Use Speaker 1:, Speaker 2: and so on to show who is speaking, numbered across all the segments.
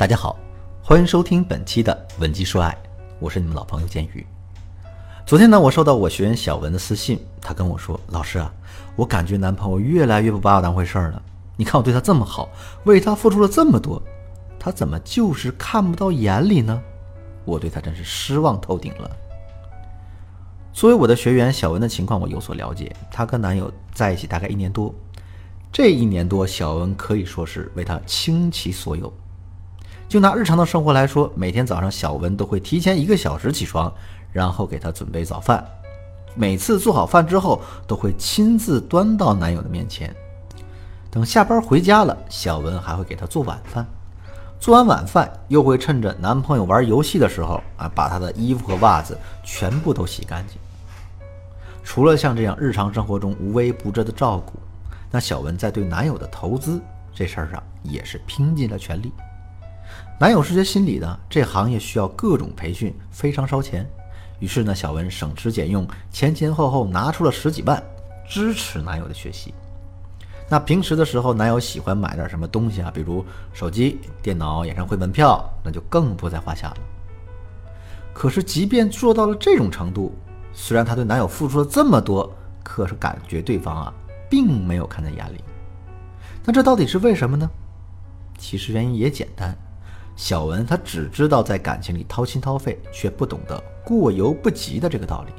Speaker 1: 大家好，欢迎收听本期的《文姬说爱》，我是你们老朋友建宇。昨天呢，我收到我学员小文的私信，他跟我说：“老师啊，我感觉男朋友越来越不把我当回事儿了。你看我对他这么好，为他付出了这么多，他怎么就是看不到眼里呢？我对他真是失望透顶了。”作为我的学员，小文的情况我有所了解。她跟男友在一起大概一年多，这一年多，小文可以说是为他倾其所有。就拿日常的生活来说，每天早上小文都会提前一个小时起床，然后给他准备早饭。每次做好饭之后，都会亲自端到男友的面前。等下班回家了，小文还会给他做晚饭。做完晚饭，又会趁着男朋友玩游戏的时候啊，把他的衣服和袜子全部都洗干净。除了像这样日常生活中无微不至的照顾，那小文在对男友的投资这事儿上也是拼尽了全力。男友是学心理的，这行业需要各种培训，非常烧钱。于是呢，小文省吃俭用，前前后后拿出了十几万，支持男友的学习。那平时的时候，男友喜欢买点什么东西啊，比如手机、电脑、演唱会门票，那就更不在话下了。可是，即便做到了这种程度，虽然她对男友付出了这么多，可是感觉对方啊，并没有看在眼里。那这到底是为什么呢？其实原因也简单。小文他只知道在感情里掏心掏肺，却不懂得过犹不及的这个道理。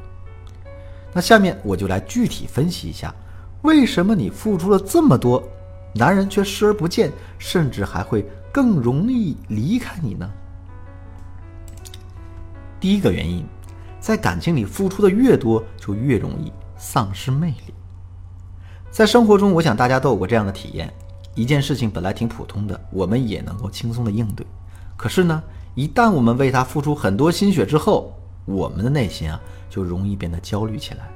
Speaker 1: 那下面我就来具体分析一下，为什么你付出了这么多，男人却视而不见，甚至还会更容易离开你呢？第一个原因，在感情里付出的越多，就越容易丧失魅力。在生活中，我想大家都有过这样的体验：一件事情本来挺普通的，我们也能够轻松的应对。可是呢，一旦我们为他付出很多心血之后，我们的内心啊就容易变得焦虑起来。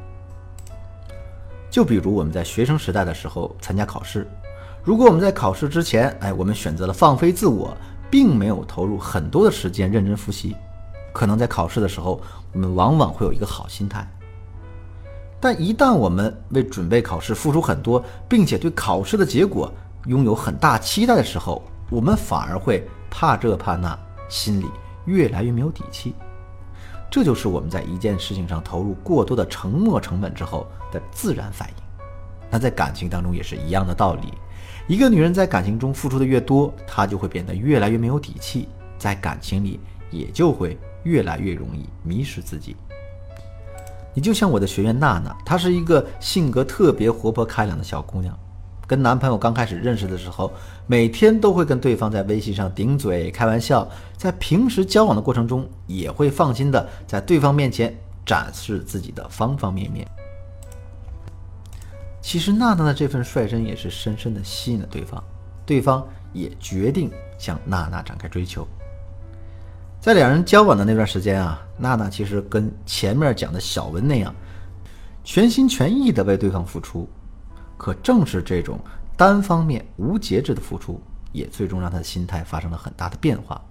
Speaker 1: 就比如我们在学生时代的时候参加考试，如果我们在考试之前，哎，我们选择了放飞自我，并没有投入很多的时间认真复习，可能在考试的时候，我们往往会有一个好心态。但一旦我们为准备考试付出很多，并且对考试的结果拥有很大期待的时候，我们反而会。怕这怕那，心里越来越没有底气，这就是我们在一件事情上投入过多的沉没成本之后的自然反应。那在感情当中也是一样的道理，一个女人在感情中付出的越多，她就会变得越来越没有底气，在感情里也就会越来越容易迷失自己。你就像我的学员娜娜，她是一个性格特别活泼开朗的小姑娘。跟男朋友刚开始认识的时候，每天都会跟对方在微信上顶嘴开玩笑，在平时交往的过程中，也会放心的在对方面前展示自己的方方面面。其实娜娜的这份率真也是深深的吸引了对方，对方也决定向娜娜展开追求。在两人交往的那段时间啊，娜娜其实跟前面讲的小文那样，全心全意的为对方付出。可正是这种单方面无节制的付出，也最终让他的心态发生了很大的变化。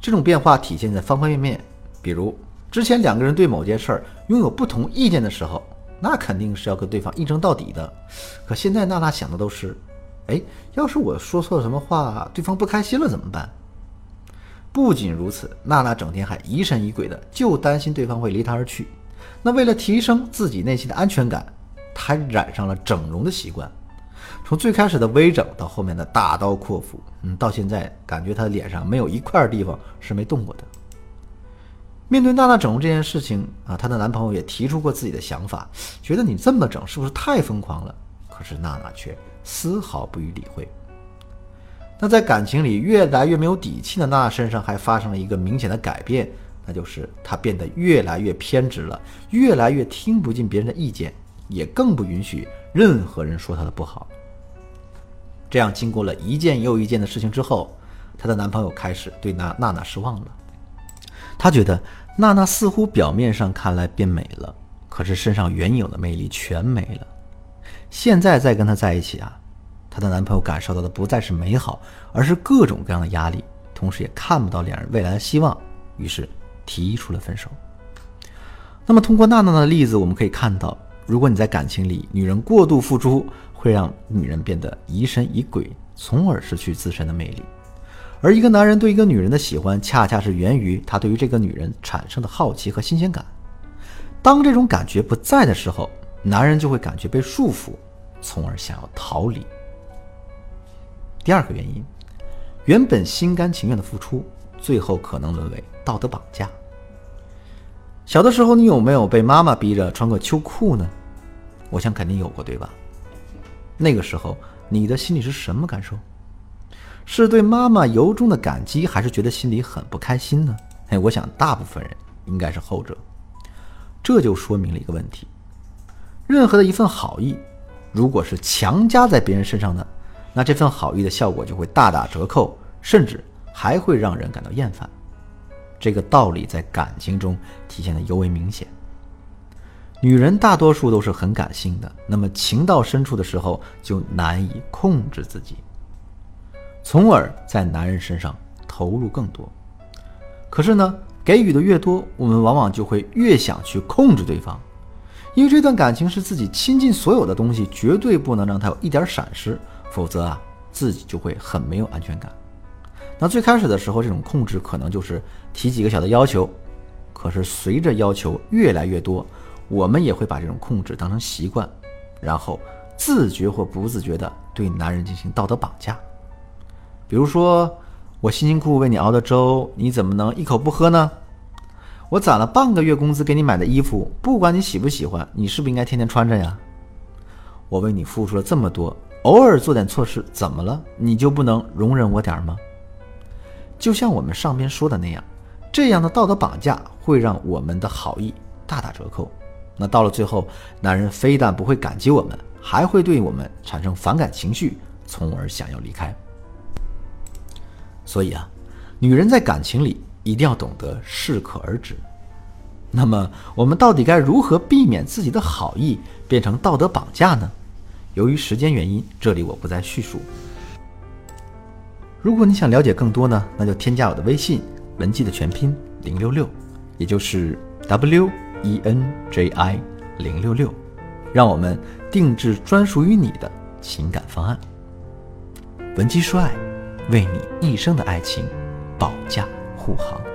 Speaker 1: 这种变化体现在方方面面，比如之前两个人对某件事儿拥有不同意见的时候，那肯定是要跟对方一争到底的。可现在娜娜想的都是：哎，要是我说错了什么话，对方不开心了怎么办？不仅如此，娜娜整天还疑神疑鬼的，就担心对方会离她而去。那为了提升自己内心的安全感。他染上了整容的习惯，从最开始的微整到后面的大刀阔斧，嗯，到现在感觉他的脸上没有一块地方是没动过的。面对娜娜整容这件事情啊，她的男朋友也提出过自己的想法，觉得你这么整是不是太疯狂了？可是娜娜却丝毫不予理会。那在感情里越来越没有底气的娜娜身上还发生了一个明显的改变，那就是她变得越来越偏执了，越来越听不进别人的意见。也更不允许任何人说她的不好。这样，经过了一件又一件的事情之后，她的男朋友开始对娜娜娜失望了。他觉得娜娜似乎表面上看来变美了，可是身上原有的魅力全没了。现在再跟她在一起啊，她的男朋友感受到的不再是美好，而是各种各样的压力，同时也看不到两人未来的希望，于是提出了分手。那么，通过娜娜的例子，我们可以看到。如果你在感情里，女人过度付出会让女人变得疑神疑鬼，从而失去自身的魅力；而一个男人对一个女人的喜欢，恰恰是源于他对于这个女人产生的好奇和新鲜感。当这种感觉不在的时候，男人就会感觉被束缚，从而想要逃离。第二个原因，原本心甘情愿的付出，最后可能沦为道德绑架。小的时候，你有没有被妈妈逼着穿个秋裤呢？我想肯定有过，对吧？那个时候，你的心里是什么感受？是对妈妈由衷的感激，还是觉得心里很不开心呢？哎，我想大部分人应该是后者。这就说明了一个问题：任何的一份好意，如果是强加在别人身上的，那这份好意的效果就会大打折扣，甚至还会让人感到厌烦。这个道理在感情中体现的尤为明显。女人大多数都是很感性的，那么情到深处的时候就难以控制自己，从而在男人身上投入更多。可是呢？给予的越多，我们往往就会越想去控制对方，因为这段感情是自己倾尽所有的东西，绝对不能让他有一点闪失，否则啊，自己就会很没有安全感。那最开始的时候，这种控制可能就是提几个小的要求，可是随着要求越来越多，我们也会把这种控制当成习惯，然后自觉或不自觉的对男人进行道德绑架，比如说。我辛辛苦苦为你熬的粥，你怎么能一口不喝呢？我攒了半个月工资给你买的衣服，不管你喜不喜欢，你是不是应该天天穿着呀？我为你付出了这么多，偶尔做点错事怎么了？你就不能容忍我点吗？就像我们上边说的那样，这样的道德绑架会让我们的好意大打折扣。那到了最后，男人非但不会感激我们，还会对我们产生反感情绪，从而想要离开。所以啊，女人在感情里一定要懂得适可而止。那么，我们到底该如何避免自己的好意变成道德绑架呢？由于时间原因，这里我不再叙述。如果你想了解更多呢，那就添加我的微信文姬的全拼零六六，也就是 W E N J I 零六六，让我们定制专属于你的情感方案。文姬说爱。为你一生的爱情保驾护航。